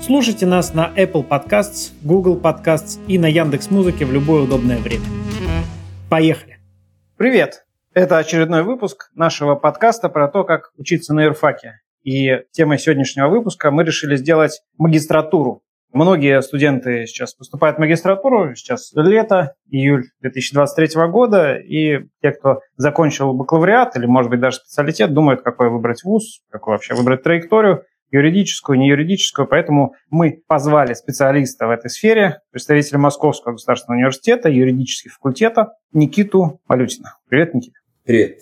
Слушайте нас на Apple Podcasts, Google Podcasts и на Яндекс Музыке в любое удобное время. Поехали! Привет! Это очередной выпуск нашего подкаста про то, как учиться на юрфаке. И темой сегодняшнего выпуска мы решили сделать магистратуру. Многие студенты сейчас поступают в магистратуру, сейчас лето, июль 2023 года, и те, кто закончил бакалавриат или, может быть, даже специалитет, думают, какой выбрать вуз, какую вообще выбрать траекторию – юридическую, не юридическую, поэтому мы позвали специалиста в этой сфере, представителя Московского государственного университета, юридического факультета Никиту Малютина. Привет, Никита. Привет.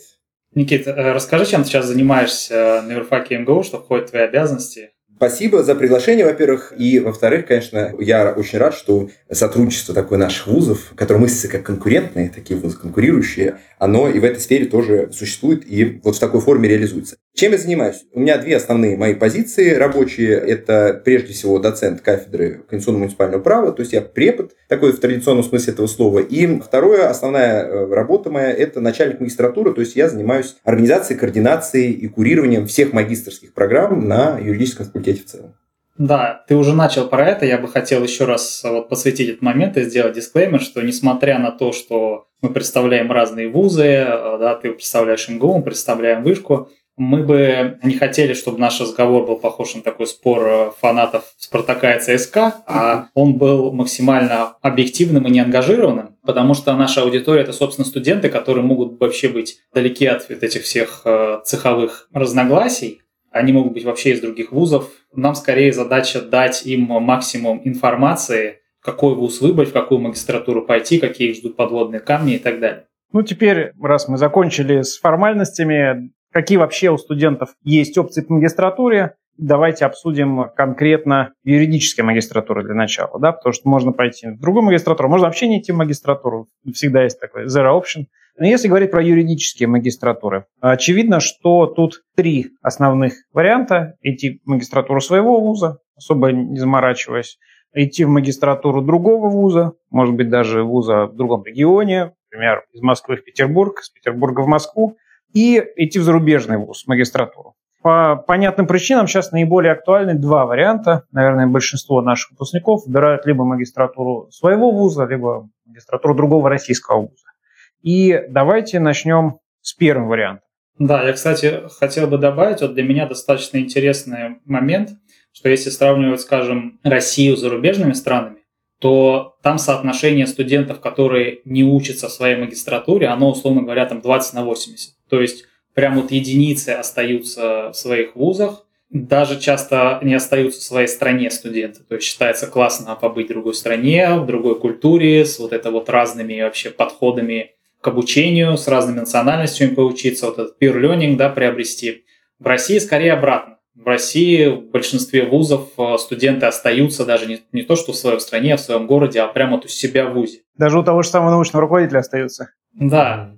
Никита, э, расскажи, чем ты сейчас занимаешься на юрфаке МГУ, что входит в твои обязанности, Спасибо за приглашение, во-первых. И, во-вторых, конечно, я очень рад, что сотрудничество такое наших вузов, которое мыслится как конкурентные, такие вузы конкурирующие, оно и в этой сфере тоже существует и вот в такой форме реализуется. Чем я занимаюсь? У меня две основные мои позиции рабочие. Это прежде всего доцент кафедры конституционного муниципального права, то есть я препод, такой в традиционном смысле этого слова. И второе, основная э, работа моя, это начальник магистратуры, то есть я занимаюсь организацией, координацией и курированием всех магистрских программ на юридическом факультете в целом. Да, ты уже начал про это. Я бы хотел еще раз вот посвятить этот момент и сделать дисклеймер, что несмотря на то, что мы представляем разные вузы, э, да, ты представляешь МГУ, мы представляем вышку, мы бы не хотели, чтобы наш разговор был похож на такой спор э, фанатов Спартака и ЦСКА, а он был максимально объективным и неангажированным, потому что наша аудитория — это, собственно, студенты, которые могут вообще быть далеки от этих всех э, цеховых разногласий, они могут быть вообще из других вузов. Нам скорее задача дать им максимум информации, какой вуз выбрать, в какую магистратуру пойти, какие их ждут подводные камни и так далее. Ну, теперь, раз мы закончили с формальностями, какие вообще у студентов есть опции по магистратуре. Давайте обсудим конкретно юридические магистратуры для начала, да, потому что можно пойти в другую магистратуру, можно вообще не идти в магистратуру, всегда есть такой zero option. Но если говорить про юридические магистратуры, очевидно, что тут три основных варианта. Идти в магистратуру своего вуза, особо не заморачиваясь, идти в магистратуру другого вуза, может быть, даже вуза в другом регионе, например, из Москвы в Петербург, из Петербурга в Москву, и идти в зарубежный вуз, магистратуру. По понятным причинам сейчас наиболее актуальны два варианта. Наверное, большинство наших выпускников выбирают либо магистратуру своего вуза, либо магистратуру другого российского вуза. И давайте начнем с первого варианта. Да, я, кстати, хотел бы добавить, вот для меня достаточно интересный момент, что если сравнивать, скажем, Россию с зарубежными странами, то там соотношение студентов, которые не учатся в своей магистратуре, оно, условно говоря, там 20 на 80. То есть прям вот единицы остаются в своих вузах, даже часто не остаются в своей стране студенты. То есть считается классно побыть в другой стране, в другой культуре, с вот это вот разными вообще подходами к обучению, с разными национальностями поучиться, вот этот peer learning, да, приобрести. В России скорее обратно. В России в большинстве вузов э, студенты остаются даже не, не то, что в своей стране, а в своем городе, а прямо вот у себя в вузе. Даже у того же самого научного руководителя остаются. Да.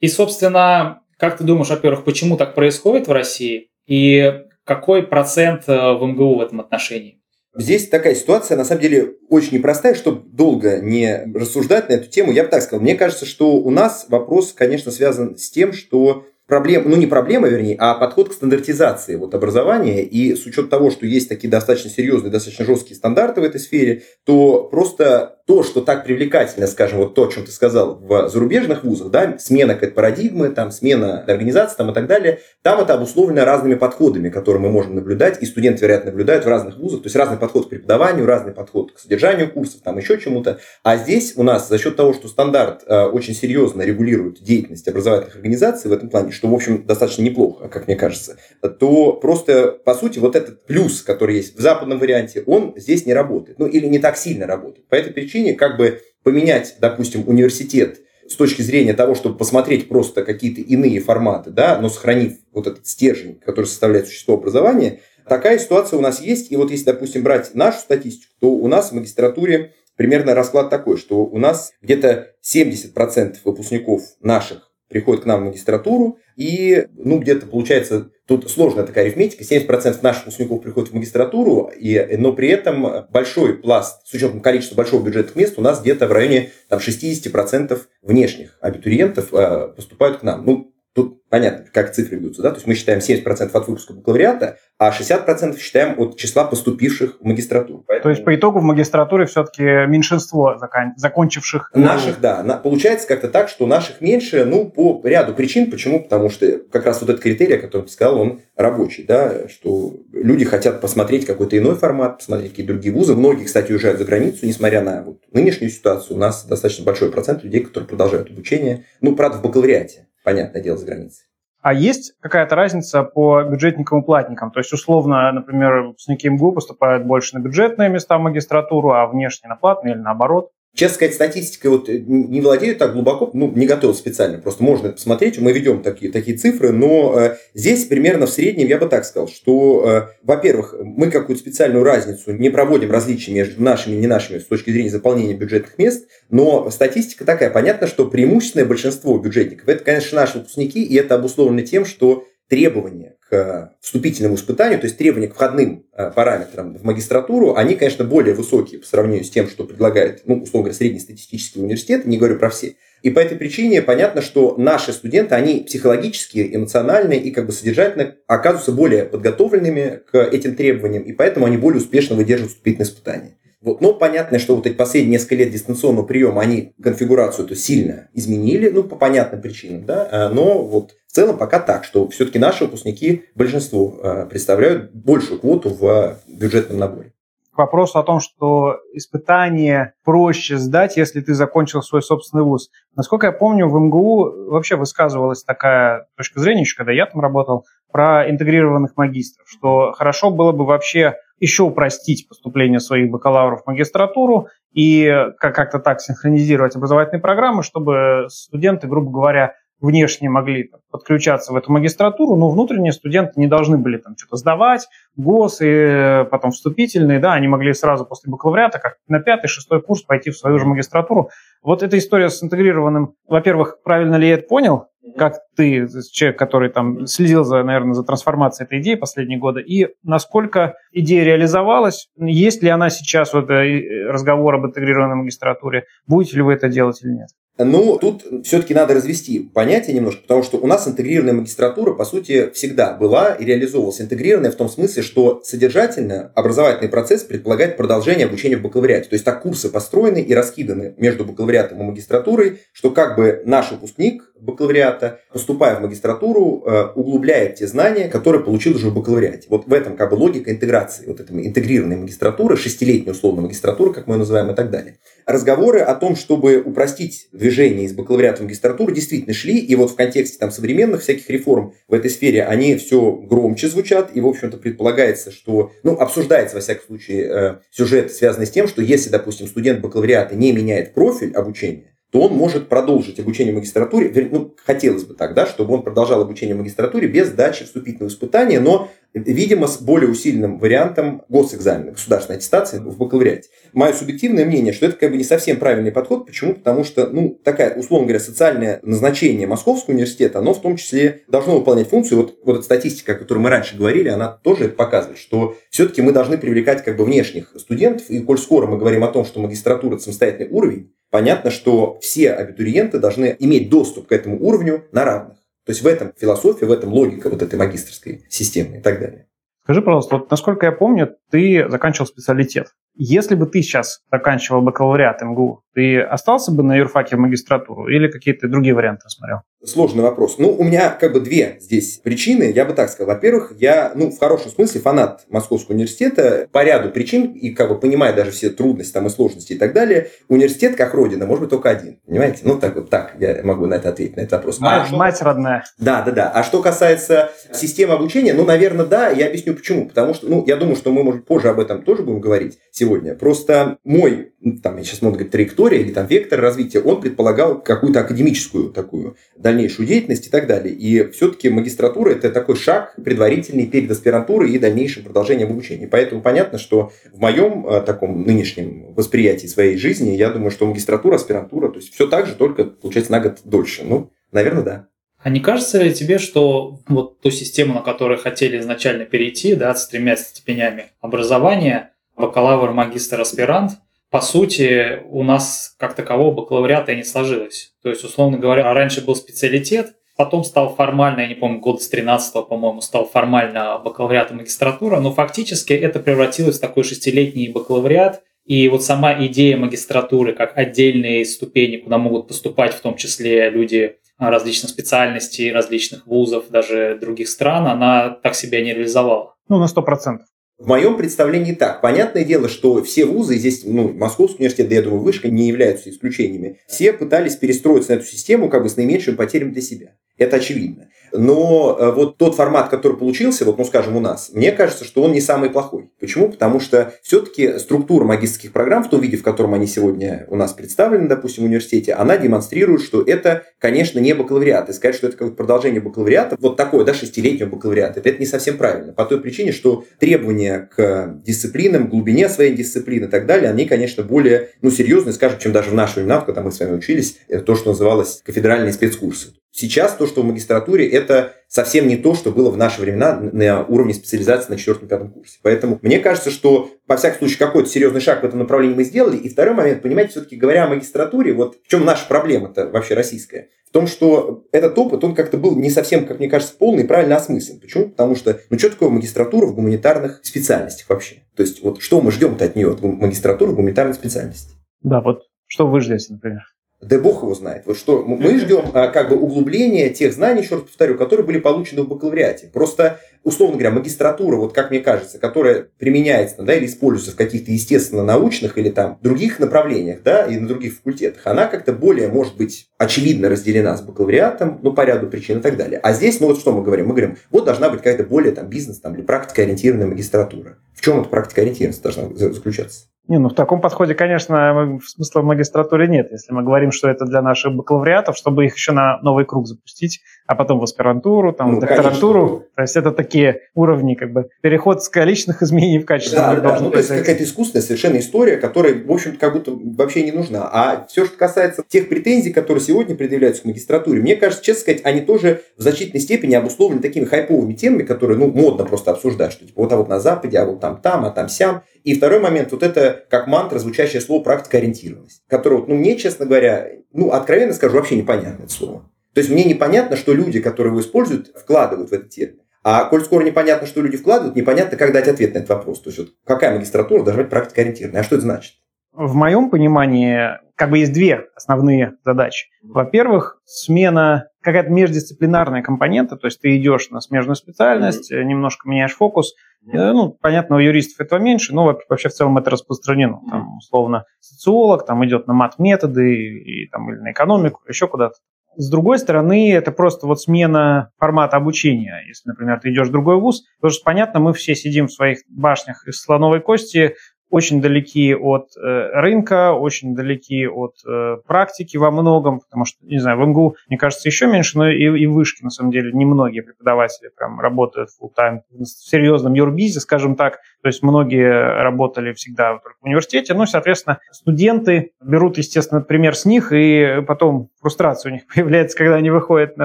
И, собственно, как ты думаешь, во-первых, почему так происходит в России? И какой процент э, в МГУ в этом отношении? Здесь такая ситуация, на самом деле, очень непростая, чтобы долго не рассуждать на эту тему. Я бы так сказал, мне кажется, что у нас вопрос, конечно, связан с тем, что проблема, ну не проблема, вернее, а подход к стандартизации вот образования. И с учетом того, что есть такие достаточно серьезные, достаточно жесткие стандарты в этой сфере, то просто то, что так привлекательно, скажем, вот то, о чем ты сказал, в зарубежных вузах, да, смена какой-то парадигмы, там, смена организации там, и так далее, там это обусловлено разными подходами, которые мы можем наблюдать, и студенты, вероятно, наблюдают в разных вузах, то есть разный подход к преподаванию, разный подход к содержанию курсов, там еще чему-то. А здесь у нас за счет того, что стандарт э, очень серьезно регулирует деятельность образовательных организаций в этом плане, что, в общем, достаточно неплохо, как мне кажется, то просто, по сути, вот этот плюс, который есть в западном варианте, он здесь не работает. Ну, или не так сильно работает. По этой причине, как бы поменять, допустим, университет с точки зрения того, чтобы посмотреть просто какие-то иные форматы, да, но сохранив вот этот стержень, который составляет существо образования, такая ситуация у нас есть. И вот если, допустим, брать нашу статистику, то у нас в магистратуре примерно расклад такой, что у нас где-то 70% выпускников наших приходят к нам в магистратуру, и, ну, где-то получается, тут сложная такая арифметика, 70% наших выпускников приходят в магистратуру, и, но при этом большой пласт, с учетом количества большого бюджетных мест, у нас где-то в районе там, 60% внешних абитуриентов э, поступают к нам. Ну, Тут понятно, как цифры ведутся, да? То есть мы считаем 70% от выпуска бакалавриата, а 60% считаем от числа поступивших в магистратуру. Поэтому... То есть по итогу в магистратуре все-таки меньшинство закон... закончивших... Наших, да. На... Получается как-то так, что наших меньше, ну, по ряду причин. Почему? Потому что как раз вот этот критерий, о котором ты сказал, он рабочий, да, что люди хотят посмотреть какой-то иной формат, посмотреть какие-то другие вузы. Многие, кстати, уезжают за границу, несмотря на вот нынешнюю ситуацию. У нас достаточно большой процент людей, которые продолжают обучение. Ну, правда, в бакалавриате понятное дело, за границей. А есть какая-то разница по бюджетникам и платникам? То есть, условно, например, выпускники МГУ поступают больше на бюджетные места в магистратуру, а внешне на платные или наоборот? Честно сказать, статистикой вот э, не владею так глубоко, ну, не готов специально, просто можно это посмотреть, мы ведем такие, такие цифры, но э, здесь примерно в среднем я бы так сказал, что, э, во-первых, мы какую-то специальную разницу не проводим различия между нашими и не нашими с точки зрения заполнения бюджетных мест, но статистика такая, понятно, что преимущественное большинство бюджетников, это, конечно, наши выпускники, и это обусловлено тем, что требования к вступительному испытанию, то есть требования к входным э, параметрам в магистратуру, они, конечно, более высокие по сравнению с тем, что предлагает, ну, условно говоря, среднестатистический университет, не говорю про все. И по этой причине понятно, что наши студенты, они психологически, эмоционально и как бы содержательно оказываются более подготовленными к этим требованиям, и поэтому они более успешно выдерживают вступительные испытания. Вот. Но понятно, что вот эти последние несколько лет дистанционного приема, они конфигурацию эту сильно изменили, ну, по понятным причинам, да, а, но вот в целом пока так, что все-таки наши выпускники, большинство, а, представляют большую квоту в бюджетном наборе. Вопрос о том, что испытание проще сдать, если ты закончил свой собственный вуз. Насколько я помню, в МГУ вообще высказывалась такая точка зрения, еще когда я там работал, про интегрированных магистров, что хорошо было бы вообще еще упростить поступление своих бакалавров в магистратуру и как-то так синхронизировать образовательные программы, чтобы студенты, грубо говоря, внешне могли там, подключаться в эту магистратуру, но внутренние студенты не должны были там что-то сдавать, ГОС и э, потом вступительные, да, они могли сразу после бакалавриата, как на пятый, шестой курс пойти в свою же магистратуру. Вот эта история с интегрированным, во-первых, правильно ли я это понял, как ты, человек, который там следил за, наверное, за трансформацией этой идеи последние годы, и насколько идея реализовалась, есть ли она сейчас, вот э, разговор об интегрированной магистратуре, будете ли вы это делать или нет? Ну, тут все-таки надо развести понятие немножко, потому что у нас интегрированная магистратура, по сути, всегда была и реализовывалась. Интегрированная в том смысле, что содержательно образовательный процесс предполагает продолжение обучения в бакалавриате. То есть так курсы построены и раскиданы между бакалавриатом и магистратурой, что как бы наш выпускник бакалавриата, поступая в магистратуру, э, углубляет те знания, которые получил уже в бакалавриате. Вот в этом как бы логика интеграции, вот этой интегрированной магистратуры, шестилетней условно магистратуры, как мы ее называем, и так далее. Разговоры о том, чтобы упростить движение из бакалавриата в магистратуру, действительно шли, и вот в контексте там современных всяких реформ в этой сфере они все громче звучат, и, в общем-то, предполагается, что, ну, обсуждается, во всяком случае, э, сюжет, связанный с тем, что если, допустим, студент бакалавриата не меняет профиль обучения, то он может продолжить обучение в магистратуре, ну, хотелось бы так, да, чтобы он продолжал обучение в магистратуре без сдачи вступительного испытания, но, видимо, с более усиленным вариантом госэкзамена, государственной аттестации в бакалавриате. Мое субъективное мнение, что это как бы не совсем правильный подход. Почему? Потому что, ну, такая, условно говоря, социальное назначение Московского университета, оно в том числе должно выполнять функцию, вот, вот эта статистика, о которой мы раньше говорили, она тоже это показывает, что все-таки мы должны привлекать как бы внешних студентов, и коль скоро мы говорим о том, что магистратура – самостоятельный уровень, понятно, что все абитуриенты должны иметь доступ к этому уровню на равных. То есть в этом философия, в этом логика вот этой магистрской системы и так далее. Скажи, пожалуйста, вот насколько я помню, ты заканчивал специалитет. Если бы ты сейчас заканчивал бакалавриат МГУ, ты остался бы на юрфаке в магистратуру или какие-то другие варианты рассмотрел? Сложный вопрос. Ну, у меня как бы две здесь причины. Я бы так сказал. Во-первых, я, ну, в хорошем смысле фанат Московского университета по ряду причин и как бы понимая даже все трудности там и сложности и так далее. Университет как родина может быть только один. Понимаете? Ну, так вот так я могу на это ответить, на этот вопрос. Мать, а мать родная. Да, да, да. А что касается системы обучения, ну, наверное, да. Я объясню почему. Потому что, ну, я думаю, что мы, может, позже об этом тоже будем говорить сегодня. Просто мой, ну, там, я сейчас могу говорить, траектория или там вектор развития, он предполагал какую-то академическую такую дальнейшую деятельность и так далее. И все-таки магистратура – это такой шаг предварительный перед аспирантурой и дальнейшим продолжением обучения. Поэтому понятно, что в моем э, таком нынешнем восприятии своей жизни, я думаю, что магистратура, аспирантура, то есть все так же, только, получается, на год дольше. Ну, наверное, да. А не кажется ли тебе, что вот ту систему, на которую хотели изначально перейти, да, с тремя степенями образования, бакалавр, магистр, аспирант, по сути, у нас как такового бакалавриата и не сложилось. То есть, условно говоря, раньше был специалитет, потом стал формально, я не помню, год с 13 по-моему, стал формально бакалавриат и магистратура, но фактически это превратилось в такой шестилетний бакалавриат, и вот сама идея магистратуры как отдельные ступени, куда могут поступать в том числе люди различных специальностей, различных вузов, даже других стран, она так себя не реализовала. Ну, на сто процентов. В моем представлении так. Понятное дело, что все вузы, здесь, ну, Московский университет, да я думаю, Вышка не являются исключениями. Все пытались перестроиться на эту систему как бы с наименьшими потерями для себя. Это очевидно. Но э, вот тот формат, который получился, вот, ну, скажем, у нас, мне кажется, что он не самый плохой. Почему? Потому что все-таки структура магистрских программ в том виде, в котором они сегодня у нас представлены, допустим, в университете, она демонстрирует, что это, конечно, не бакалавриат. И сказать, что это какое-то продолжение бакалавриата, вот такое, да, шестилетнего бакалавриата, это не совсем правильно. По той причине, что требования к дисциплинам, глубине своей дисциплины и так далее, они, конечно, более, ну, серьезные, скажем, чем даже в наши времена, когда мы с вами учились, это то, что называлось кафедральные спецкурсы. Сейчас то, что в магистратуре, это совсем не то, что было в наши времена на уровне специализации на четвертом-пятом курсе. Поэтому мне кажется, что, во всяком случае, какой-то серьезный шаг в этом направлении мы сделали. И второй момент, понимаете, все-таки говоря о магистратуре, вот в чем наша проблема-то вообще российская? В том, что этот опыт, он как-то был не совсем, как мне кажется, полный и правильно осмыслен. Почему? Потому что, ну что такое магистратура в гуманитарных специальностях вообще? То есть, вот что мы ждем-то от нее, от магистратуры в гуманитарной специальности? Да, вот что вы ждете, например? Да бог его знает. Вот что мы ждем а, как бы углубления тех знаний, еще раз повторю, которые были получены в бакалавриате. Просто, условно говоря, магистратура, вот как мне кажется, которая применяется да, или используется в каких-то естественно-научных или там других направлениях, да, и на других факультетах, она как-то более, может быть, очевидно разделена с бакалавриатом, ну, по ряду причин и так далее. А здесь, ну, вот что мы говорим? Мы говорим, вот должна быть какая-то более там бизнес там, или практикоориентированная магистратура. В чем эта практикоориентированность должна заключаться? Не, ну в таком подходе, конечно, смысла в магистратуре нет. Если мы говорим, что это для наших бакалавриатов, чтобы их еще на новый круг запустить, а потом в аспирантуру, там, ну, в докторантуру. Конечно. То есть это такие уровни, как бы, переход с количественных изменений в качество. Да, да, ну, то есть какая-то искусственная совершенно история, которая, в общем-то, как будто вообще не нужна. А все, что касается тех претензий, которые сегодня предъявляются к магистратуре, мне кажется, честно сказать, они тоже в значительной степени обусловлены такими хайповыми темами, которые, ну, модно просто обсуждать, что типа вот а вот на Западе, а вот там там, а там сям. И второй момент, вот это как мантра, звучащее слово практика-ориентированность, которое, вот, ну, мне, честно говоря, ну, откровенно скажу, вообще непонятно это слово. То есть мне непонятно, что люди, которые его используют, вкладывают в этот термин. А коль скоро непонятно, что люди вкладывают, непонятно, как дать ответ на этот вопрос. То есть вот какая магистратура должна быть практикоориентированная. А что это значит? В моем понимании как бы есть две основные задачи. Во-первых, смена какая-то междисциплинарная компонента, то есть ты идешь на смежную специальность, mm-hmm. немножко меняешь фокус. Mm-hmm. Ну, понятно, у юристов этого меньше, но вообще в целом это распространено. Там, условно, социолог там идет на мат-методы и, там, или на экономику, еще куда-то. С другой стороны, это просто вот смена формата обучения. Если, например, ты идешь в другой вуз, потому что, понятно, мы все сидим в своих башнях из слоновой кости, очень далеки от э, рынка, очень далеки от э, практики во многом, потому что, не знаю, в МГУ, мне кажется, еще меньше, но и, и в Вышке, на самом деле, немногие преподаватели прям работают full-time в серьезном юрбизе, скажем так, то есть многие работали всегда только в университете, ну, соответственно, студенты берут, естественно, пример с них, и потом фрустрация у них появляется, когда они выходят на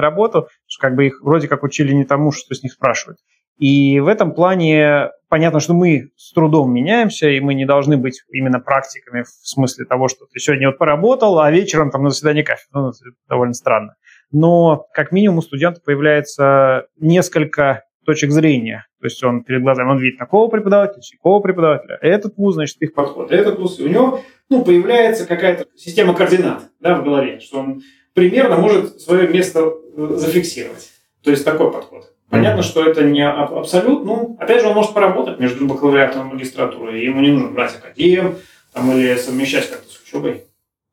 работу, что как бы их вроде как учили не тому, что с них спрашивают. И в этом плане понятно, что мы с трудом меняемся, и мы не должны быть именно практиками в смысле того, что ты сегодня вот поработал, а вечером там на заседании кафедры. Ну, это довольно странно. Но как минимум у студента появляется несколько точек зрения. То есть он перед глазами, он видит такого преподавателя, такого преподавателя, этот вуз, значит, их подход, этот вуз, и у него ну, появляется какая-то система координат да, в голове, что он примерно может свое место э, зафиксировать. То есть такой подход. Понятно, что это не абсолют. Ну, опять же, он может поработать между бакалавриатом и магистратурой. Ему не нужно брать академ там, или совмещать как-то с учебой.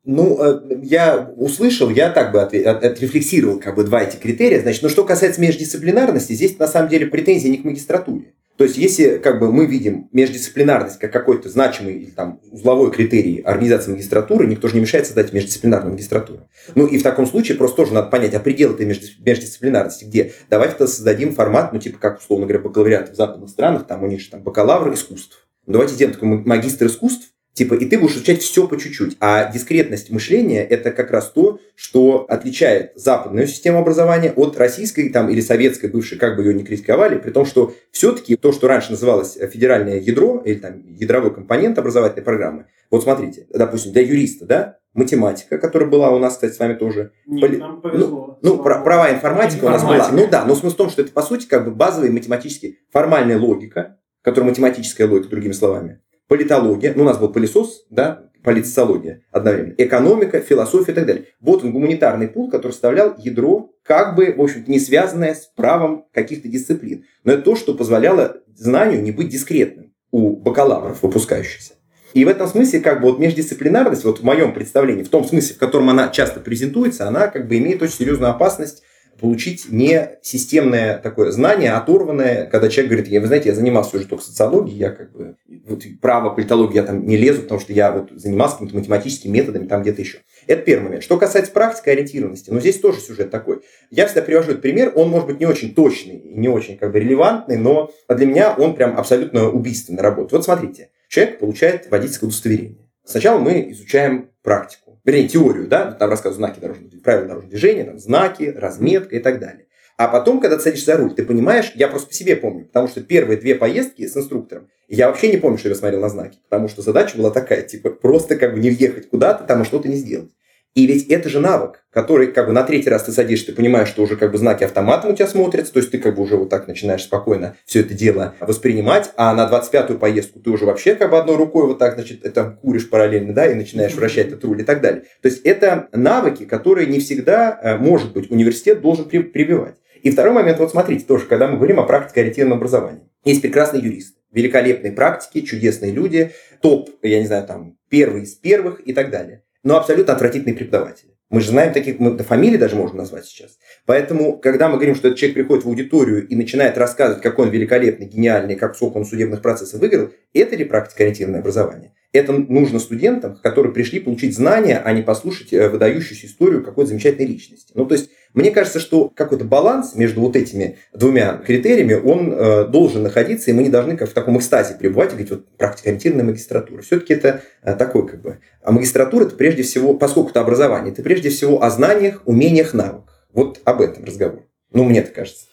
Ну, э, я услышал, я так бы отрефлексировал как бы два эти критерия. Значит, но что касается междисциплинарности, здесь на самом деле претензии не к магистратуре. То есть, если как бы мы видим междисциплинарность как какой-то значимый или там узловой критерий организации магистратуры, никто же не мешает создать междисциплинарную магистратуру. Ну и в таком случае просто тоже надо понять, а предел этой междисциплинарности где? Давайте-то создадим формат, ну типа как, условно говоря, бакалавриат в западных странах, там у них же там бакалавр искусств. Давайте сделаем такой магистр искусств, Типа, и ты будешь изучать все по чуть-чуть. А дискретность мышления – это как раз то, что отличает западную систему образования от российской там, или советской бывшей, как бы ее ни критиковали, при том, что все-таки то, что раньше называлось федеральное ядро или там ядровой компонент образовательной программы, вот смотрите, допустим, для юриста, да, математика, которая была у нас, кстати, с вами тоже. Нет, Поли... нам повезло. Ну, ну права информатика, информатика у нас была. Ну да, но смысл в том, что это, по сути, как бы базовая математически формальная логика, которая математическая логика, другими словами политология, ну, у нас был пылесос, да, политсоциология одновременно, экономика, философия и так далее. Вот он, гуманитарный пул, который составлял ядро, как бы, в общем-то, не связанное с правом каких-то дисциплин. Но это то, что позволяло знанию не быть дискретным у бакалавров, выпускающихся. И в этом смысле, как бы, вот междисциплинарность, вот в моем представлении, в том смысле, в котором она часто презентуется, она как бы имеет очень серьезную опасность получить не системное такое знание, оторванное, когда человек говорит, я, вы знаете, я занимался уже только социологией, я как бы вот, право, политологию я там не лезу, потому что я вот занимался какими-то математическими методами там где-то еще. Это первый момент. Что касается практики ориентированности, ну здесь тоже сюжет такой. Я всегда привожу этот пример, он может быть не очень точный не очень как бы релевантный, но для меня он прям абсолютно убийственный работает. Вот смотрите, человек получает водительское удостоверение. Сначала мы изучаем практику вернее, теорию, да, там рассказывают знаки дорожного правила дорожного движения, там, знаки, разметка и так далее. А потом, когда ты садишься за руль, ты понимаешь, я просто по себе помню, потому что первые две поездки с инструктором, я вообще не помню, что я смотрел на знаки, потому что задача была такая, типа, просто как бы не въехать куда-то, там и что-то не сделать. И ведь это же навык, который как бы на третий раз ты садишься, ты понимаешь, что уже как бы знаки автоматом у тебя смотрятся, то есть ты как бы уже вот так начинаешь спокойно все это дело воспринимать, а на 25-ю поездку ты уже вообще как бы одной рукой вот так, значит, это куришь параллельно, да, и начинаешь вращать этот руль и так далее. То есть это навыки, которые не всегда, э, может быть, университет должен прививать. И второй момент, вот смотрите, тоже, когда мы говорим о практике ориентированном образовании. Есть прекрасный юрист, великолепные практики, чудесные люди, топ, я не знаю, там, первый из первых и так далее но абсолютно отвратительные преподаватели. Мы же знаем таких, мы фамилии даже можем назвать сейчас. Поэтому, когда мы говорим, что этот человек приходит в аудиторию и начинает рассказывать, какой он великолепный, гениальный, как сколько он судебных процессов выиграл, это ли практика ориентированное образование? Это нужно студентам, которые пришли получить знания, а не послушать э, выдающуюся историю какой-то замечательной личности. Ну, то есть, мне кажется, что какой-то баланс между вот этими двумя критериями, он э, должен находиться, и мы не должны как в таком экстазе пребывать и говорить, вот практикоориентированная магистратура. Все-таки это э, такой как бы... А магистратура это прежде всего, поскольку это образование, это прежде всего о знаниях, умениях, навыках. Вот об этом разговор. Ну, мне так кажется.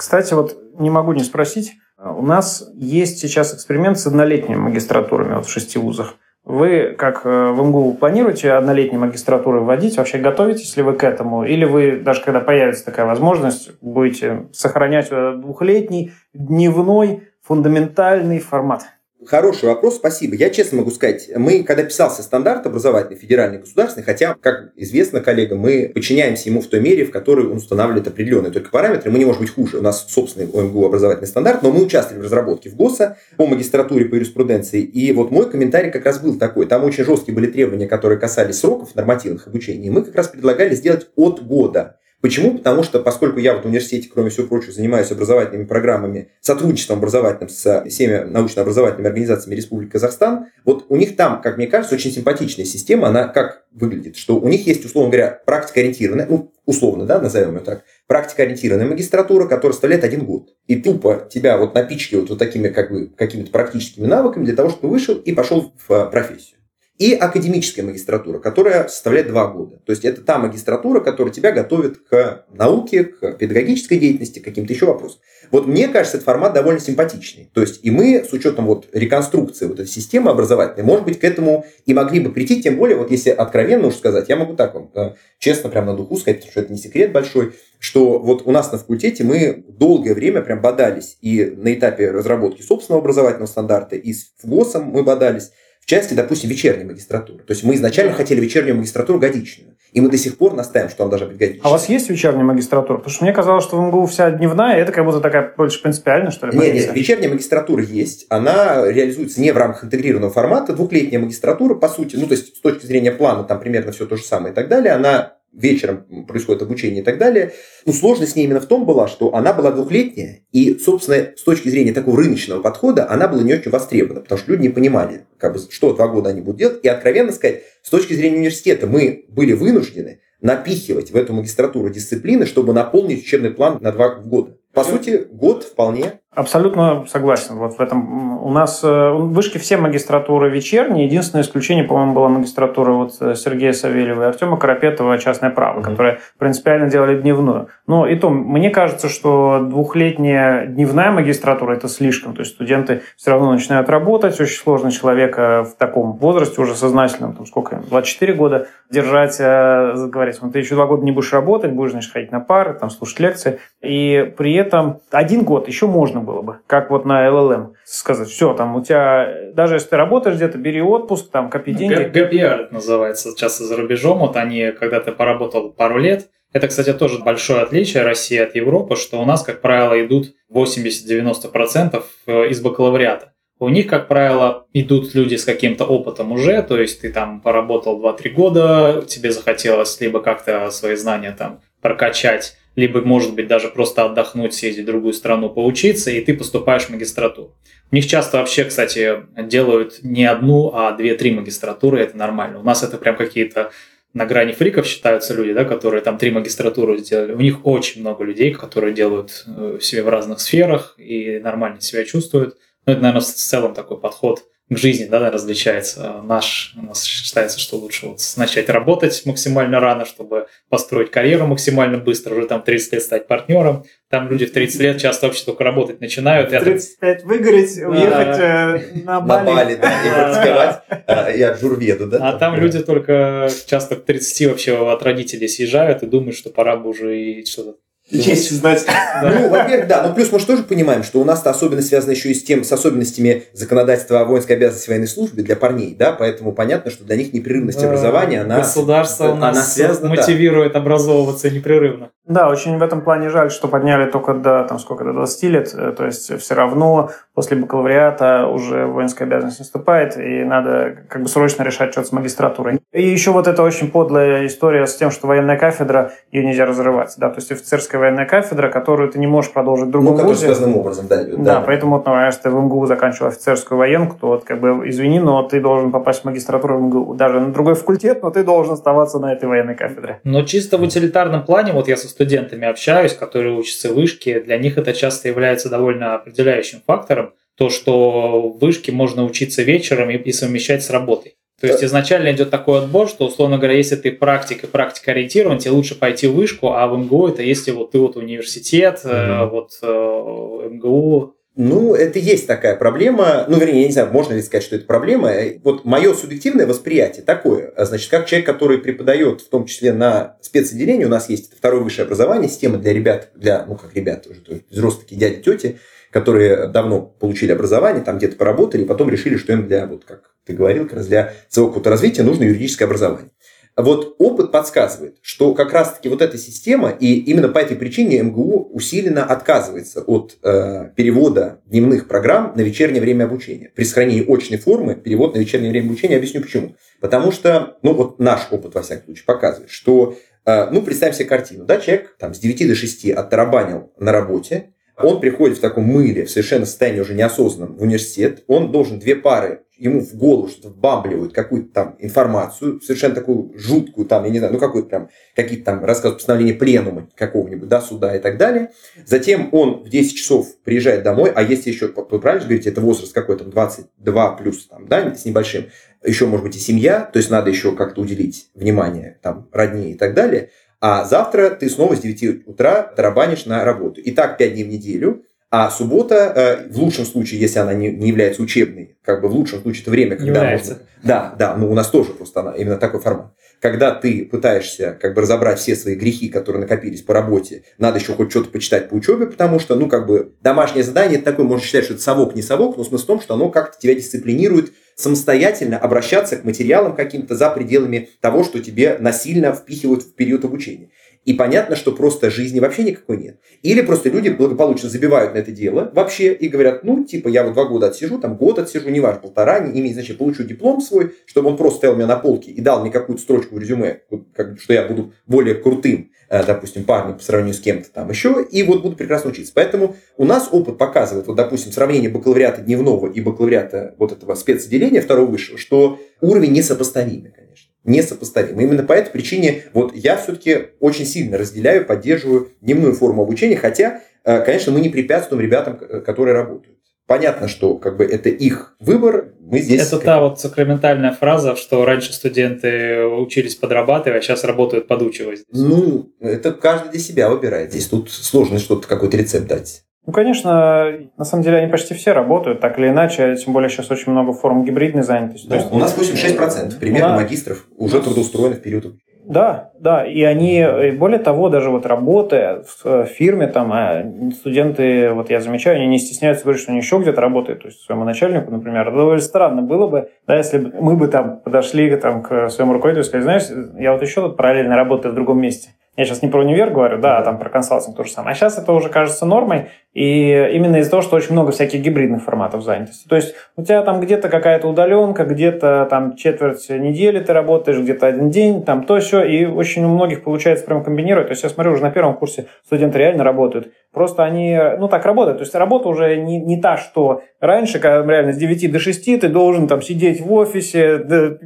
Кстати, вот не могу не спросить. У нас есть сейчас эксперимент с однолетними магистратурами вот в шести вузах. Вы, как э, в МГУ, планируете однолетние магистратуры вводить? Вообще готовитесь ли вы к этому? Или вы, даже когда появится такая возможность, будете сохранять двухлетний, дневной, фундаментальный формат? Хороший вопрос, спасибо. Я честно могу сказать, мы, когда писался стандарт образовательный, федеральный, государственный, хотя, как известно коллегам, мы подчиняемся ему в той мере, в которой он устанавливает определенные только параметры, мы не можем быть хуже. У нас собственный ОМГУ образовательный стандарт, но мы участвовали в разработке в ГОСа по магистратуре по юриспруденции. И вот мой комментарий как раз был такой. Там очень жесткие были требования, которые касались сроков нормативных обучений. И мы как раз предлагали сделать от года. Почему? Потому что, поскольку я вот в университете, кроме всего прочего, занимаюсь образовательными программами, сотрудничеством образовательным с всеми научно-образовательными организациями Республики Казахстан, вот у них там, как мне кажется, очень симпатичная система, она как выглядит, что у них есть, условно говоря, практика-ориентированная, ну, условно, да, назовем ее так, практика-ориентированная магистратура, которая составляет один год. И тупо тебя вот напичкивают вот такими как бы какими-то практическими навыками для того, чтобы вышел и пошел в профессию. И академическая магистратура, которая составляет два года. То есть это та магистратура, которая тебя готовит к науке, к педагогической деятельности, к каким-то еще вопросам. Вот мне кажется, этот формат довольно симпатичный. То есть и мы с учетом вот реконструкции вот этой системы образовательной, может быть, к этому и могли бы прийти, тем более, вот если откровенно уж сказать, я могу так вам честно прямо на духу сказать, что это не секрет большой, что вот у нас на факультете мы долгое время прям бодались и на этапе разработки собственного образовательного стандарта, и с ФГОСом мы бодались, в части, допустим, вечерней магистратуры. То есть мы изначально хотели вечернюю магистратуру годичную. И мы до сих пор настаиваем, что она должна быть годичной. А у вас есть вечерняя магистратура? Потому что мне казалось, что в МГУ вся дневная, и это как будто такая больше принципиальная, что ли? Нет, нет, вечерняя магистратура есть. Она реализуется не в рамках интегрированного формата. Двухлетняя магистратура, по сути, ну, то есть с точки зрения плана там примерно все то же самое и так далее, она вечером происходит обучение и так далее. Ну, сложность с ней именно в том была, что она была двухлетняя, и, собственно, с точки зрения такого рыночного подхода, она была не очень востребована, потому что люди не понимали, как бы, что два года они будут делать. И, откровенно сказать, с точки зрения университета мы были вынуждены напихивать в эту магистратуру дисциплины, чтобы наполнить учебный план на два года. По сути, год вполне Абсолютно согласен. Вот в этом у нас э, в вышке все магистратуры вечерние. Единственное исключение, по-моему, была магистратура вот э, Сергея Савельева и Артема Карапетова «Частное право», mm-hmm. которые принципиально делали дневную. Но и то, мне кажется, что двухлетняя дневная магистратура – это слишком. То есть студенты все равно начинают работать. Очень сложно человека в таком возрасте, уже сознательном, там сколько, 24 года, держать, э, говорить, вот ты еще два года не будешь работать, будешь, значит, ходить на пары, там, слушать лекции. И при этом один год еще можно можно было бы, как вот на LLM сказать, все, там у тебя, даже если ты работаешь где-то, бери отпуск, там, копи деньги. GPR это называется часто за рубежом, вот они, когда ты поработал пару лет, это, кстати, тоже большое отличие России от Европы, что у нас, как правило, идут 80-90% э, из бакалавриата. У них, как правило, идут люди с каким-то опытом уже, то есть ты там поработал 2-3 года, тебе захотелось либо как-то свои знания там прокачать, либо, может быть, даже просто отдохнуть, съездить в другую страну, поучиться, и ты поступаешь в магистратуру. У них часто вообще, кстати, делают не одну, а две-три магистратуры, это нормально. У нас это прям какие-то на грани фриков считаются люди, да, которые там три магистратуры сделали. У них очень много людей, которые делают э, себе в разных сферах и нормально себя чувствуют. Ну, это, наверное, в целом такой подход к жизни, да, различается. Наш, у нас считается, что лучше вот начать работать максимально рано, чтобы построить карьеру максимально быстро, уже там 30 лет стать партнером. Там люди в 30 лет часто вообще только работать начинают. 35 выгореть, уехать э, на Бали. На Бали, да, и практиковать. Э, и Аджурведу, да? А там люди только часто к 30 вообще от родителей съезжают и думают, что пора бы уже и что-то Честь знать. Ну, во-первых, да. Но плюс мы же тоже понимаем, что у нас-то особенность связана еще и с тем, с особенностями законодательства о воинской обязанности военной службе для парней, да, поэтому понятно, что для них непрерывность образования, она... Государство у нас она связана, мотивирует образовываться непрерывно. Да, очень в этом плане жаль, что подняли только до, там, сколько, до 20 лет, э, то есть все равно после бакалавриата уже воинская обязанность наступает, и надо как бы срочно решать что-то с магистратурой. И еще вот эта очень подлая история с тем, что военная кафедра, ее нельзя разрывать, да, то есть офицерская военная кафедра, которую ты не можешь продолжить в другом ну, вузе. связанным образом, да. Да, да поэтому, вот, например, если ты в МГУ заканчивал офицерскую военку, то вот как бы, извини, но ты должен попасть в магистратуру в МГУ, даже на другой факультет, но ты должен оставаться на этой военной кафедре. Но чисто в утилитарном плане, вот я со студентами общаюсь, которые учатся в вышке, для них это часто является довольно определяющим фактором, то, что в вышке можно учиться вечером и, и совмещать с работой. То есть изначально идет такой отбор, что, условно говоря, если ты практик и практик ориентирован, тебе лучше пойти в вышку, а в МГУ это если вот ты вот университет, mm-hmm. вот э, МГУ ну, это есть такая проблема. Ну, вернее, я не знаю, можно ли сказать, что это проблема. Вот мое субъективное восприятие такое. Значит, как человек, который преподает, в том числе на спецотделении, у нас есть второе высшее образование, система для ребят, для, ну, как ребят уже, то есть взрослые дяди, тети, которые давно получили образование, там где-то поработали, и потом решили, что им для, вот как ты говорил, как раз для своего какого-то развития нужно юридическое образование. Вот опыт подсказывает, что как раз-таки вот эта система, и именно по этой причине МГУ усиленно отказывается от э, перевода дневных программ на вечернее время обучения. При сохранении очной формы перевод на вечернее время обучения объясню почему. Потому что, ну вот наш опыт, во всяком случае, показывает, что, э, ну представим себе картину, да, человек там с 9 до 6 оттарабанил на работе, он приходит в таком мыле, в совершенно состоянии уже неосознанном в университет, он должен две пары ему в голову что-то вбамбливают, какую-то там информацию, совершенно такую жуткую, там, я не знаю, ну какую-то прям, какие-то там рассказы постановления пленума какого-нибудь, да, суда и так далее. Затем он в 10 часов приезжает домой, а если еще, вы правильно говорите, это возраст какой-то, 22 плюс, там, да, с небольшим, еще, может быть, и семья, то есть надо еще как-то уделить внимание там родне и так далее. А завтра ты снова с 9 утра тарабанишь на работу. И так 5 дней в неделю, а суббота, э, в лучшем случае, если она не, не является учебной, как бы в лучшем случае это время, когда является. можно... Да, да, ну у нас тоже просто она, именно такой формат. Когда ты пытаешься как бы разобрать все свои грехи, которые накопились по работе, надо еще хоть что-то почитать по учебе, потому что, ну, как бы домашнее задание, это такое, можно считать, что это совок, не совок, но смысл в том, что оно как-то тебя дисциплинирует самостоятельно обращаться к материалам каким-то за пределами того, что тебе насильно впихивают в период обучения. И понятно, что просто жизни вообще никакой нет. Или просто люди благополучно забивают на это дело вообще и говорят, ну, типа, я вот два года отсижу, там год отсижу, не важно, полтора, не имеет значения, получу диплом свой, чтобы он просто стоял у меня на полке и дал мне какую-то строчку в резюме, как, что я буду более крутым, э, допустим, парнем по сравнению с кем-то там еще, и вот буду прекрасно учиться. Поэтому у нас опыт показывает, вот, допустим, сравнение бакалавриата дневного и бакалавриата вот этого спецотделения второго высшего, что уровень несопоставимый, конечно несопоставимы. Именно по этой причине вот я все-таки очень сильно разделяю, поддерживаю дневную форму обучения, хотя, э, конечно, мы не препятствуем ребятам, которые работают. Понятно, что как бы это их выбор, мы здесь... Это та вот сакраментальная фраза, что раньше студенты учились подрабатывать, а сейчас работают подучиваясь. Ну, это каждый для себя выбирает. Здесь тут сложно что-то, какой-то рецепт дать. Ну, конечно, на самом деле они почти все работают, так или иначе, тем более сейчас очень много форм гибридной занятости. Да, есть, у нас 86% примерно да. магистров уже трудоустроены в период да, да, и они, более того, даже вот работая в фирме, там, а студенты, вот я замечаю, они не стесняются говорить, что они еще где-то работают, то есть своему начальнику, например. Довольно странно было бы, да, если бы мы бы там подошли там, к своему руководителю и сказали, знаешь, я вот еще тут параллельно работаю в другом месте. Я сейчас не про универ говорю, да, а там про консалтинг то же самое. А сейчас это уже кажется нормой, и именно из-за того, что очень много всяких гибридных форматов занятости. То есть у тебя там где-то какая-то удаленка, где-то там четверть недели ты работаешь, где-то один день, там то все, и очень у многих получается прям комбинировать. То есть я смотрю, уже на первом курсе студенты реально работают. Просто они, ну так работают. То есть работа уже не, не та, что раньше, когда реально с 9 до 6 ты должен там сидеть в офисе,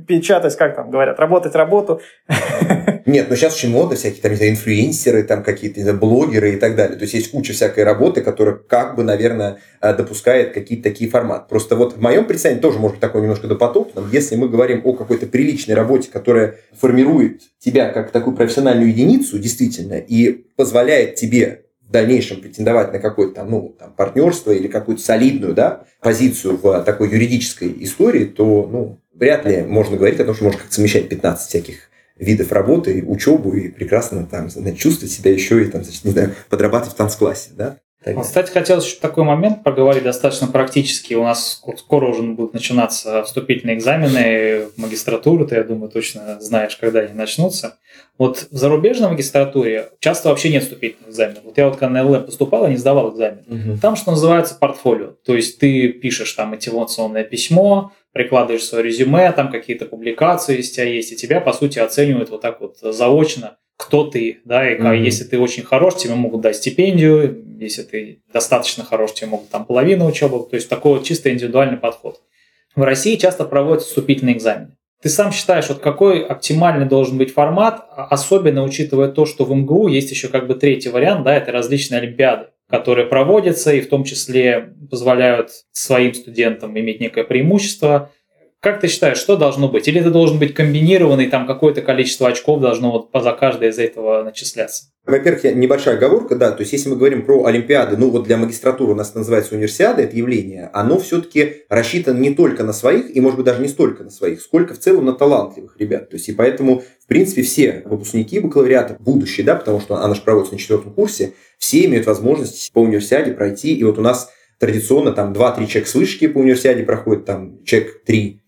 печатать, как там говорят, работать работу. Нет, но сейчас очень модно всякие там, знаю, инфлюенсеры, там какие-то, блогеры и так далее. То есть есть куча всякой работы, которая как бы, наверное, э, допускает какие-то такие форматы. Просто вот в моем представлении тоже может быть такой немножко допотопным. Если мы говорим о какой-то приличной работе, которая формирует тебя как такую профессиональную единицу, действительно, и позволяет тебе в дальнейшем претендовать на какое-то там, ну, там, партнерство или какую-то солидную да, позицию в такой юридической истории, то ну, вряд ли можно говорить о том, что можно как-то совмещать 15 всяких видов работы, учебу и прекрасно там, значит, чувствовать себя еще и там, значит, не знаю, подрабатывать в танцклассе. Да? Так. Кстати, хотелось еще такой момент поговорить достаточно практически. У нас скоро уже будут начинаться вступительные экзамены в магистратуру, ты, я думаю, точно знаешь, когда они начнутся. Вот в зарубежной магистратуре часто вообще нет вступительных экзаменов. Вот я вот когда на ЛМ поступал, я не сдавал экзамен. Угу. Там, что называется, портфолио. То есть ты пишешь там мотивационное письмо, прикладываешь свое резюме, там какие-то публикации из тебя есть, и тебя, по сути, оценивают вот так вот заочно кто ты, да, и mm-hmm. если ты очень хорош, тебе могут дать стипендию, если ты достаточно хорош, тебе могут там половину учебы, то есть такой вот чисто индивидуальный подход. В России часто проводят вступительные экзамены. Ты сам считаешь, вот какой оптимальный должен быть формат, а особенно учитывая то, что в МГУ есть еще как бы третий вариант, да, это различные олимпиады, которые проводятся и в том числе позволяют своим студентам иметь некое преимущество, как ты считаешь, что должно быть? Или это должен быть комбинированный, там какое-то количество очков должно вот за каждое из этого начисляться? Во-первых, небольшая оговорка, да, то есть если мы говорим про Олимпиады, ну вот для магистратуры у нас это называется универсиада, это явление, оно все-таки рассчитано не только на своих, и может быть даже не столько на своих, сколько в целом на талантливых ребят. То есть и поэтому, в принципе, все выпускники бакалавриата, будущие, да, потому что она же проводится на четвертом курсе, все имеют возможность по универсиаде пройти, и вот у нас традиционно там 2-3 человека с вышки по универсиаде проходит, там человек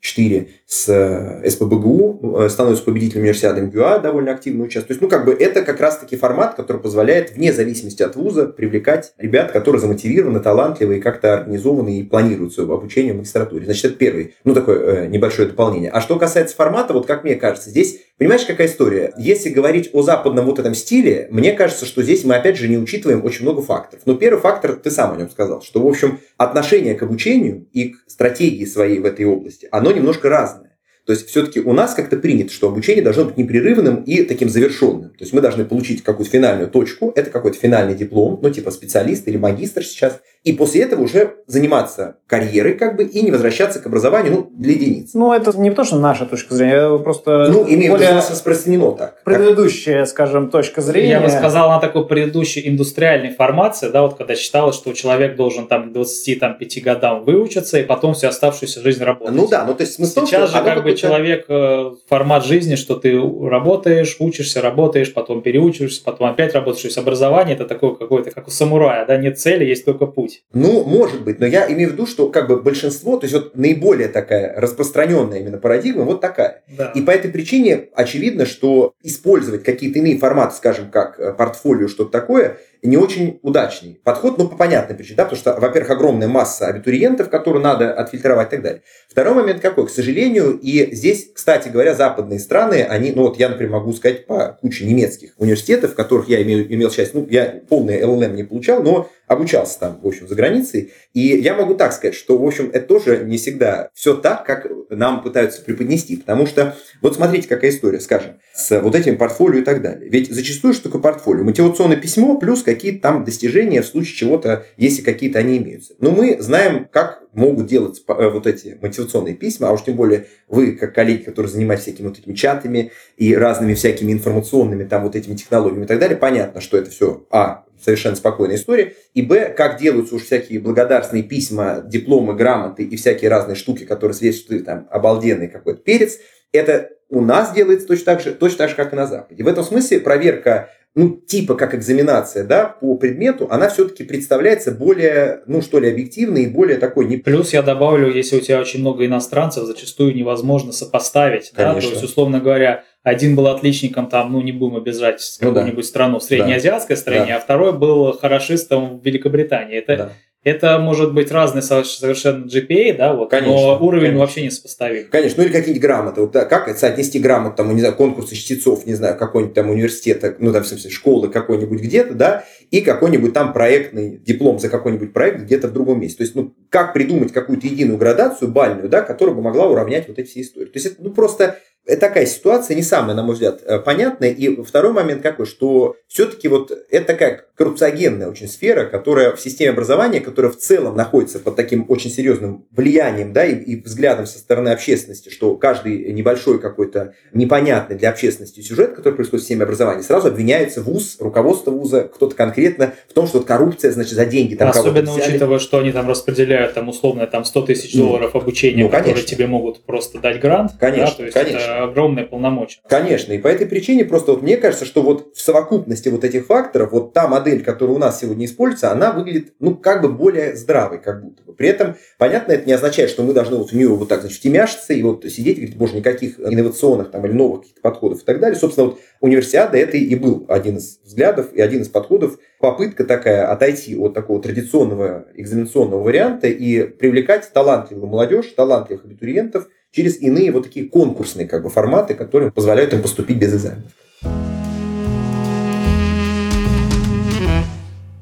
3-4 с э, СПБГУ, э, становятся победителем универсиады МГУА, довольно активно участвуют. То есть, ну, как бы это как раз-таки формат, который позволяет, вне зависимости от вуза, привлекать ребят, которые замотивированы, талантливые, как-то организованы и планируют свое обучение в магистратуре. Значит, это первый, ну, такое э, небольшое дополнение. А что касается формата, вот как мне кажется, здесь, понимаешь, какая история? Если говорить о западном вот этом стиле, мне кажется, что здесь мы, опять же, не учитываем очень много факторов. Но первый фактор, ты сам о нем сказал, что, в общем, отношение к обучению и к стратегии своей в этой области, оно немножко разное. То есть все-таки у нас как-то принято, что обучение должно быть непрерывным и таким завершенным. То есть мы должны получить какую-то финальную точку, это какой-то финальный диплом, ну типа специалист или магистр сейчас, и после этого уже заниматься карьерой как бы и не возвращаться к образованию ну, для единиц. Ну, это не то, что наша точка зрения, просто ну, имею более в виду, распространено так. Предыдущая, как... скажем, точка зрения. Я бы сказал, на такой предыдущей индустриальной формации, да, вот когда считалось, что человек должен там к 25 годам выучиться и потом всю оставшуюся жизнь работать. Ну да, ну то есть смысл Сейчас же как бы человек э, формат жизни, что ты работаешь, учишься, работаешь, потом переучиваешься, потом опять работаешь. То есть образование это такое какое-то, как у самурая, да, нет цели, есть только путь. Ну, может быть, но я имею в виду, что как бы большинство, то есть вот наиболее такая распространенная именно парадигма вот такая. Да. И по этой причине очевидно, что использовать какие-то иные форматы, скажем, как э, портфолио, что-то такое, не очень удачный подход, ну, по понятной причине, да, потому что, во-первых, огромная масса абитуриентов, которую надо отфильтровать и так далее. Второй момент какой? К сожалению, и здесь, кстати говоря, западные страны, они, ну, вот я, например, могу сказать по куче немецких университетов, в которых я имел, имел счастье, ну, я полный LLM не получал, но обучался там, в общем, за границей. И я могу так сказать, что, в общем, это тоже не всегда все так, как нам пытаются преподнести. Потому что, вот смотрите, какая история, скажем, с вот этим портфолио и так далее. Ведь зачастую что такое портфолио? Мотивационное письмо плюс какие-то там достижения в случае чего-то, если какие-то они имеются. Но мы знаем, как могут делать э, вот эти мотивационные письма, а уж тем более вы, как коллеги, которые занимаетесь всякими вот этими чатами и разными всякими информационными там вот этими технологиями и так далее, понятно, что это все, а, совершенно спокойная история, и, б, как делаются уж всякие благодарственные письма, дипломы, грамоты и всякие разные штуки, которые светят, что ты там обалденный какой-то перец, это у нас делается точно так же, точно так же, как и на Западе. В этом смысле проверка ну, типа как экзаменация, да, по предмету, она все-таки представляется более, ну, что ли, объективной и более такой... Не... Плюс я добавлю, если у тебя очень много иностранцев, зачастую невозможно сопоставить, Конечно. да, то есть, условно говоря, один был отличником, там, ну, не будем обижать ну, какую-нибудь да. страну в среднеазиатской стране, да. а второй был хорошистом в Великобритании. Это да. Это может быть разный совершенно GPA, да, вот, конечно, но уровень конечно. вообще не сопоставим. Конечно, ну или какие-нибудь грамоты. Вот, да, как соотнести грамоту, там, не знаю, конкурсы чтецов, не знаю, какой-нибудь там университета, ну там, в смысле, школы какой-нибудь где-то, да, и какой-нибудь там проектный диплом за какой-нибудь проект где-то в другом месте. То есть, ну, как придумать какую-то единую градацию бальную, да, которая бы могла уравнять вот эти все истории. То есть, это, ну, просто такая ситуация не самая, на мой взгляд, э, понятная. И второй момент какой, что все-таки вот это такая коррупциогенная очень сфера, которая в системе образования, которая в целом находится под таким очень серьезным влиянием, да, и, и взглядом со стороны общественности, что каждый небольшой какой-то непонятный для общественности сюжет, который происходит в системе образования, сразу обвиняется вуз, руководство вуза, кто-то конкретно в том, что вот коррупция, значит, за деньги там Особенно учитывая, что они там распределяют там условно там 100 тысяч ну, долларов обучения, ну, которые тебе могут просто дать грант. Конечно, да, то есть конечно. Это огромные полномочия. Конечно, и по этой причине просто вот мне кажется, что вот в совокупности вот этих факторов, вот та модель, которая у нас сегодня используется, она выглядит, ну, как бы более здравой, как будто бы. При этом, понятно, это не означает, что мы должны вот в нее вот так, значит, втемяшиться и вот сидеть говорить, боже, никаких инновационных там или новых каких-то подходов и так далее. Собственно, вот универсиада это и был один из взглядов и один из подходов, попытка такая отойти от такого традиционного экзаменационного варианта и привлекать талантливую молодежь, талантливых абитуриентов через иные вот такие конкурсные как бы форматы, которые позволяют им поступить без экзаменов.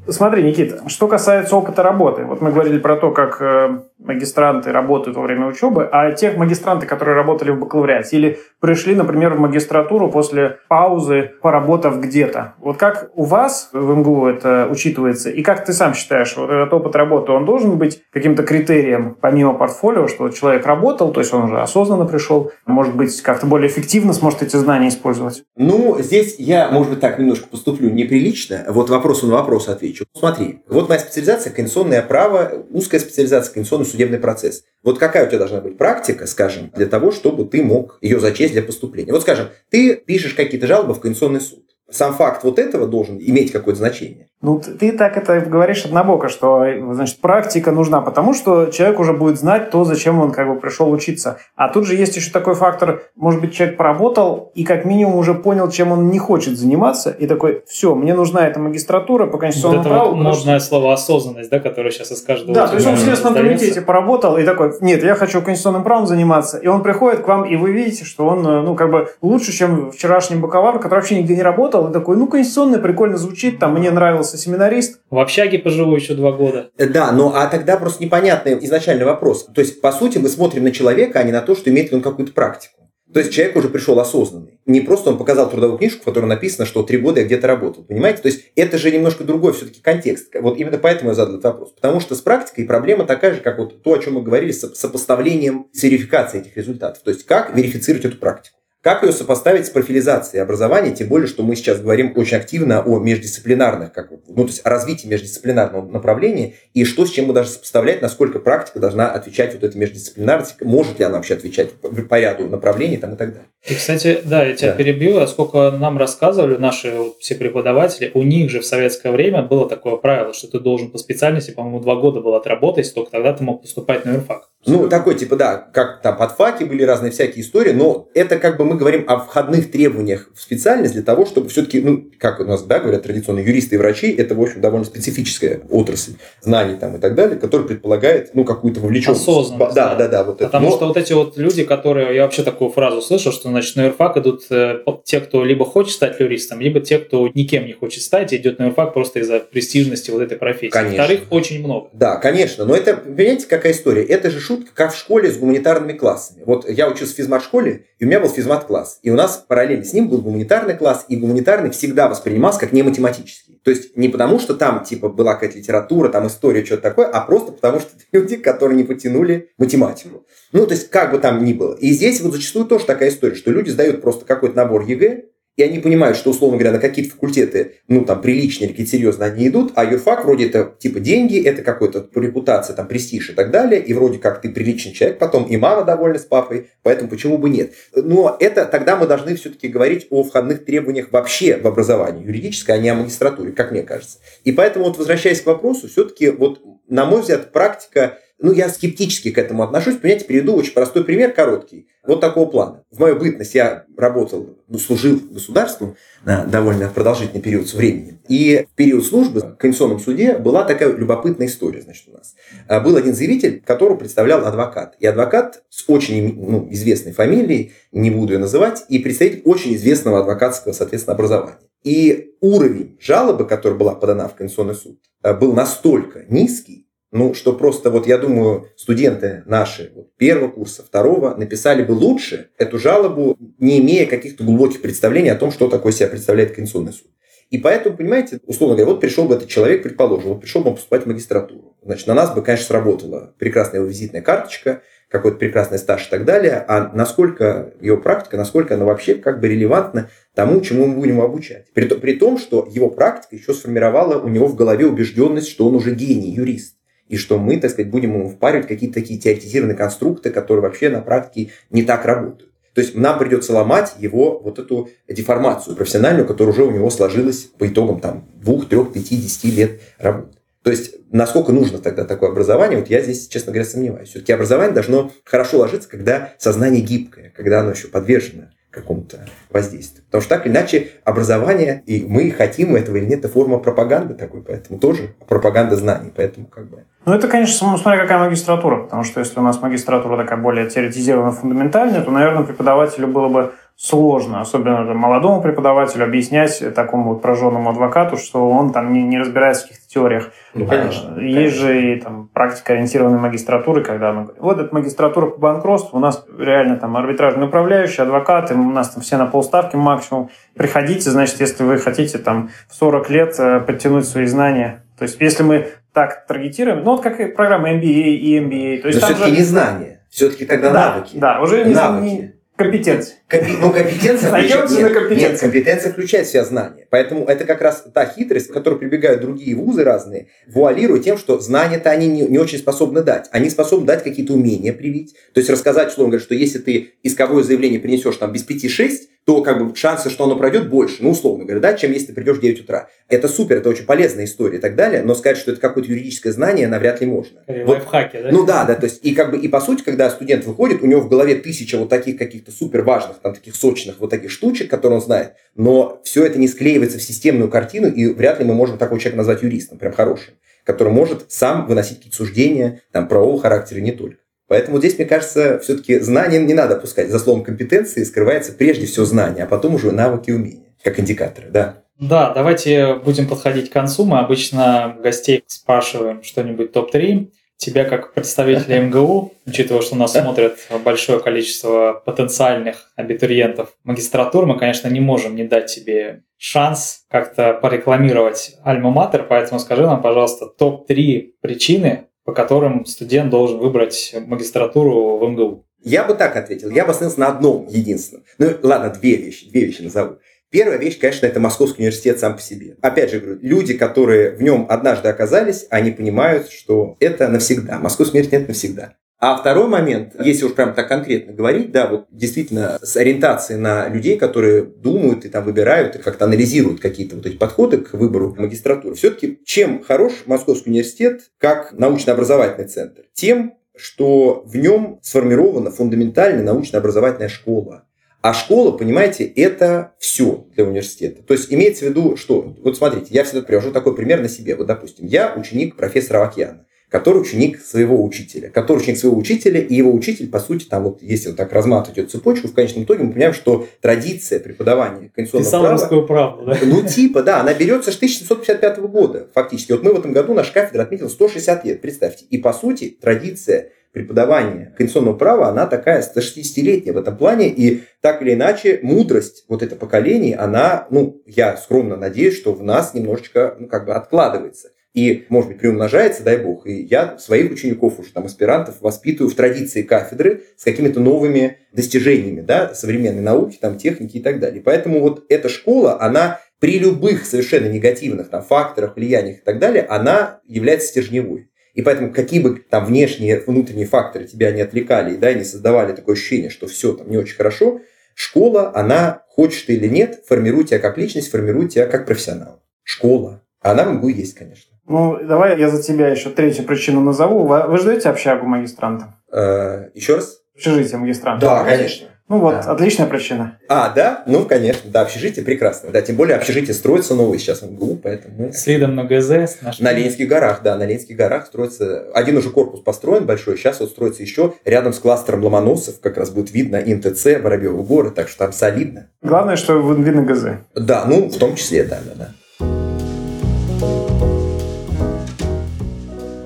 Смотри, Никита, что касается опыта работы. Вот мы говорили про то, как э, магистранты работают во время учебы, а тех магистранты, которые работали в бакалавриате или пришли, например, в магистратуру после паузы, поработав где-то. Вот как у вас в МГУ это учитывается? И как ты сам считаешь, вот этот опыт работы, он должен быть каким-то критерием, помимо портфолио, что человек работал, то есть он уже осознанно пришел, может быть, как-то более эффективно сможет эти знания использовать? Ну, здесь я, может быть, так немножко поступлю неприлично. Вот вопрос на вопрос отвечу. Смотри, вот моя специализация – конституционное право, узкая специализация – конституционный судебный процесс. Вот какая у тебя должна быть практика, скажем, для того, чтобы ты мог ее зачесть для поступления? Вот, скажем, ты пишешь какие-то жалобы в Конституционный суд. Сам факт вот этого должен иметь какое-то значение. Ну, ты так это говоришь однобоко, что, значит, практика нужна, потому что человек уже будет знать то, зачем он как бы пришел учиться. А тут же есть еще такой фактор, может быть, человек поработал и как минимум уже понял, чем он не хочет заниматься, и такой, все, мне нужна эта магистратура по конституционному вот это праву. Вот модное что... слово осознанность, да, которое сейчас из каждого... Да, то есть он в Следственном комитете поработал и такой, нет, я хочу конституционным правом заниматься. И он приходит к вам, и вы видите, что он, ну, как бы лучше, чем вчерашний бакалавр, который вообще нигде не работал, и такой, ну, конституционный прикольно звучит, там, мне нравился являлся семинарист. В общаге поживу еще два года. Э, да, ну а тогда просто непонятный изначальный вопрос. То есть, по сути, мы смотрим на человека, а не на то, что имеет ли он какую-то практику. То есть человек уже пришел осознанный. Не просто он показал трудовую книжку, в которой написано, что три года я где-то работал. Понимаете? То есть это же немножко другой все-таки контекст. Вот именно поэтому я задал этот вопрос. Потому что с практикой проблема такая же, как вот то, о чем мы говорили, с сопоставлением, с верификацией этих результатов. То есть как верифицировать эту практику. Как ее сопоставить с профилизацией образования, тем более, что мы сейчас говорим очень активно о междисциплинарных, как, ну, то есть о развитии междисциплинарного направления, и что с чем мы даже сопоставлять, насколько практика должна отвечать вот этой междисциплинарности, может ли она вообще отвечать по ряду направлений там, и так далее. И, кстати, да, я тебя да. перебью, а сколько нам рассказывали наши вот, все преподаватели, у них же в советское время было такое правило, что ты должен по специальности, по-моему, два года был отработать, только тогда ты мог поступать на юрфак. Ну, такой, типа, да, как там подфаки были разные всякие истории, но это как бы мы говорим о входных требованиях в специальность для того, чтобы все-таки, ну, как у нас, да, говорят традиционно, юристы и врачи, это, в общем, довольно специфическая отрасль знаний там и так далее, которая предполагает, ну, какую-то вовлеченность. Осознанность. Да, да, да. вот Потому это. что вот эти вот люди, которые, я вообще такую фразу слышал, что, значит, на юрфак идут э, те, кто либо хочет стать юристом, либо те, кто никем не хочет стать, и идет на юрфак просто из-за престижности вот этой профессии. Конечно. Вторых очень много. Да, конечно, но это, понимаете, какая история? Это же шутка, как в школе с гуманитарными классами. Вот я учился в физмат-школе, и у меня был физмат-класс. И у нас параллельно с ним был гуманитарный класс, и гуманитарный всегда воспринимался как не математический. То есть не потому, что там типа была какая-то литература, там история, что-то такое, а просто потому, что это люди, которые не потянули математику. Ну, то есть как бы там ни было. И здесь вот зачастую тоже такая история, что люди сдают просто какой-то набор ЕГЭ, и они понимают, что, условно говоря, на какие-то факультеты, ну, там, приличные или какие-то серьезные они идут, а юрфак вроде это, типа, деньги, это какой-то репутация, там, престиж и так далее, и вроде как ты приличный человек, потом и мама довольна с папой, поэтому почему бы нет. Но это тогда мы должны все-таки говорить о входных требованиях вообще в образовании юридическое, а не о магистратуре, как мне кажется. И поэтому, вот возвращаясь к вопросу, все-таки, вот, на мой взгляд, практика ну, я скептически к этому отношусь. Понимаете, приведу очень простой пример, короткий. Вот такого плана. В мою бытность я работал, ну, служил государству на довольно продолжительный период времени. И в период службы в Конституционном суде была такая любопытная история, значит, у нас. А, был один заявитель, которого представлял адвокат. И адвокат с очень ну, известной фамилией, не буду ее называть, и представитель очень известного адвокатского, соответственно, образования. И уровень жалобы, которая была подана в Конституционный суд, а, был настолько низкий, ну, что просто вот я думаю, студенты наши вот, первого курса, второго написали бы лучше эту жалобу, не имея каких-то глубоких представлений о том, что такое себя представляет Конституционный суд. И поэтому, понимаете, условно говоря, вот пришел бы этот человек, предположим, вот пришел бы он поступать в магистратуру. Значит, на нас бы, конечно, сработала прекрасная его визитная карточка, какой-то прекрасный стаж и так далее, а насколько его практика, насколько она вообще как бы релевантна тому, чему мы будем обучать. При, при том, что его практика еще сформировала у него в голове убежденность, что он уже гений, юрист и что мы, так сказать, будем ему впаривать какие-то такие теоретизированные конструкты, которые вообще на практике не так работают. То есть нам придется ломать его вот эту деформацию профессиональную, которая уже у него сложилась по итогам там двух, трех, пяти, десяти лет работы. То есть, насколько нужно тогда такое образование, вот я здесь, честно говоря, сомневаюсь. Все-таки образование должно хорошо ложиться, когда сознание гибкое, когда оно еще подвержено какому-то воздействию. Потому что так или иначе образование, и мы хотим этого или нет, это форма пропаганды такой, поэтому тоже пропаганда знаний, поэтому как бы... Ну, это, конечно, смотря какая магистратура, потому что если у нас магистратура такая более теоретизированная, фундаментальная, то, наверное, преподавателю было бы сложно, особенно там, молодому преподавателю, объяснять такому вот прожженному адвокату, что он там не, не разбирается в каких-то теориях. Ну, конечно. Есть конечно. же и там практика ориентированной магистратуры, когда мы говорим, вот эта магистратура по банкротству, у нас реально там арбитражный управляющий, адвокаты, у нас там все на полставки максимум. Приходите, значит, если вы хотите там в 40 лет э, подтянуть свои знания. То есть, если мы так таргетируем, ну вот как и программа MBA и MBA. То есть, Но все-таки же... не знания, все-таки тогда да, навыки. Да, уже навыки. Не, Компетенция. Компи... Ну, компетенция включает... Нет, на компетенция. нет, компетенция включает в себя знания. Поэтому это как раз та хитрость, к которой прибегают другие вузы разные, вуалируя тем, что знания-то они не, не очень способны дать. Они способны дать какие-то умения привить. То есть рассказать, условно говоря, что если ты исковое заявление принесешь там без 5-6, то как бы шансы, что оно пройдет, больше, ну, условно говоря, да, чем если ты придешь в 9 утра. Это супер, это очень полезная история и так далее, но сказать, что это какое-то юридическое знание, навряд ли можно. Вот, лайфхаки, да? Ну да, да, то есть, и как бы, и по сути, когда студент выходит, у него в голове тысяча вот таких каких-то супер важных, там, таких сочных вот таких штучек, которые он знает, но все это не склеивается в системную картину, и вряд ли мы можем такого человека назвать юристом, прям хорошим, который может сам выносить какие-то суждения, там, правового характера, не только. Поэтому здесь, мне кажется, все-таки знания не надо пускать. За словом компетенции скрывается прежде всего знание, а потом уже навыки и умения, как индикаторы, да. Да, давайте будем подходить к концу. Мы обычно гостей спрашиваем что-нибудь топ-3. Тебя как представителя МГУ, учитывая, что нас смотрят большое количество потенциальных абитуриентов магистратуры, мы, конечно, не можем не дать тебе шанс как-то порекламировать Альма-Матер, поэтому скажи нам, пожалуйста, топ-3 причины, по которым студент должен выбрать магистратуру в МГУ. Я бы так ответил. Я бы остановился на одном единственном. Ну, ладно, две вещи. Две вещи назову. Первая вещь, конечно, это Московский университет сам по себе. Опять же говорю, люди, которые в нем однажды оказались, они понимают, что это навсегда. Московский университет навсегда. А второй момент, если уж прям так конкретно говорить, да, вот действительно с ориентацией на людей, которые думают и там выбирают, и как-то анализируют какие-то вот эти подходы к выбору магистратуры. Все-таки чем хорош Московский университет как научно-образовательный центр? Тем, что в нем сформирована фундаментальная научно-образовательная школа. А школа, понимаете, это все для университета. То есть имеется в виду, что, вот смотрите, я всегда привожу такой пример на себе. Вот, допустим, я ученик профессора Авакьяна который ученик своего учителя, который ученик своего учителя, и его учитель, по сути, там вот, если вот так разматывать эту цепочку, в конечном итоге мы понимаем, что традиция преподавания конституционного Писал права... правду, да? Ну, типа, да, она берется с 1755 года, фактически. Вот мы в этом году, наш кафедра отметила 160 лет, представьте. И, по сути, традиция преподавания конституционного права, она такая 160-летняя в этом плане, и так или иначе мудрость вот это поколений, она, ну, я скромно надеюсь, что в нас немножечко, ну, как бы откладывается и, может быть, приумножается, дай бог. И я своих учеников, уже там аспирантов, воспитываю в традиции кафедры с какими-то новыми достижениями, да, современной науки, там, техники и так далее. Поэтому вот эта школа, она при любых совершенно негативных там, факторах, влияниях и так далее, она является стержневой. И поэтому какие бы там внешние, внутренние факторы тебя не отвлекали, да, и не создавали такое ощущение, что все там не очень хорошо, школа, она, хочет или нет, формирует тебя как личность, формирует тебя как профессионал. Школа. А она в МГУ есть, конечно. Ну, давай я за тебя еще третью причину назову. Вы, вы ждете общагу магистранта? Э, еще раз? Общежитие магистранта. Да, конечно. Ну вот, да. отличная причина. А, да? Ну, конечно, да, общежитие прекрасно. Да, тем более общежитие строится новое сейчас в МГУ, поэтому... С видом на ГЗ. С на Ленинских горах, да, на Ленинских горах строится... Один уже корпус построен большой, сейчас вот строится еще рядом с кластером Ломоносов, как раз будет видно ИНТЦ, Воробьевы горы, так что там солидно. Главное, что видно ГЗ. Да, ну, в том числе, да, да, да.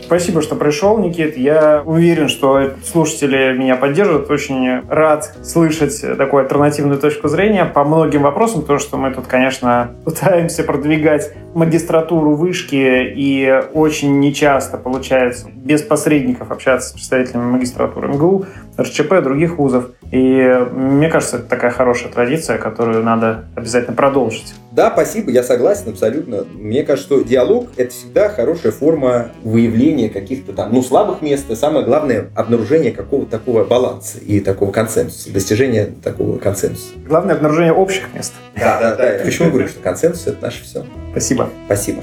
Спасибо, что пришел, Никит. Я уверен, что слушатели меня поддержат. Очень рад слышать такую альтернативную точку зрения по многим вопросам, потому что мы тут, конечно, пытаемся продвигать магистратуру вышки, и очень нечасто получается без посредников общаться с представителями магистратуры МГУ, РЧП, других вузов. И мне кажется, это такая хорошая традиция, которую надо обязательно продолжить. Да, спасибо, я согласен абсолютно. Мне кажется, что диалог – это всегда хорошая форма выявления каких-то там, ну, слабых мест, и самое главное – обнаружение какого-то такого баланса и такого консенсуса, достижения такого консенсуса. Главное – обнаружение общих мест. Да, да, да. Почему говорю, что консенсус – это наше все. Спасибо. Спасибо.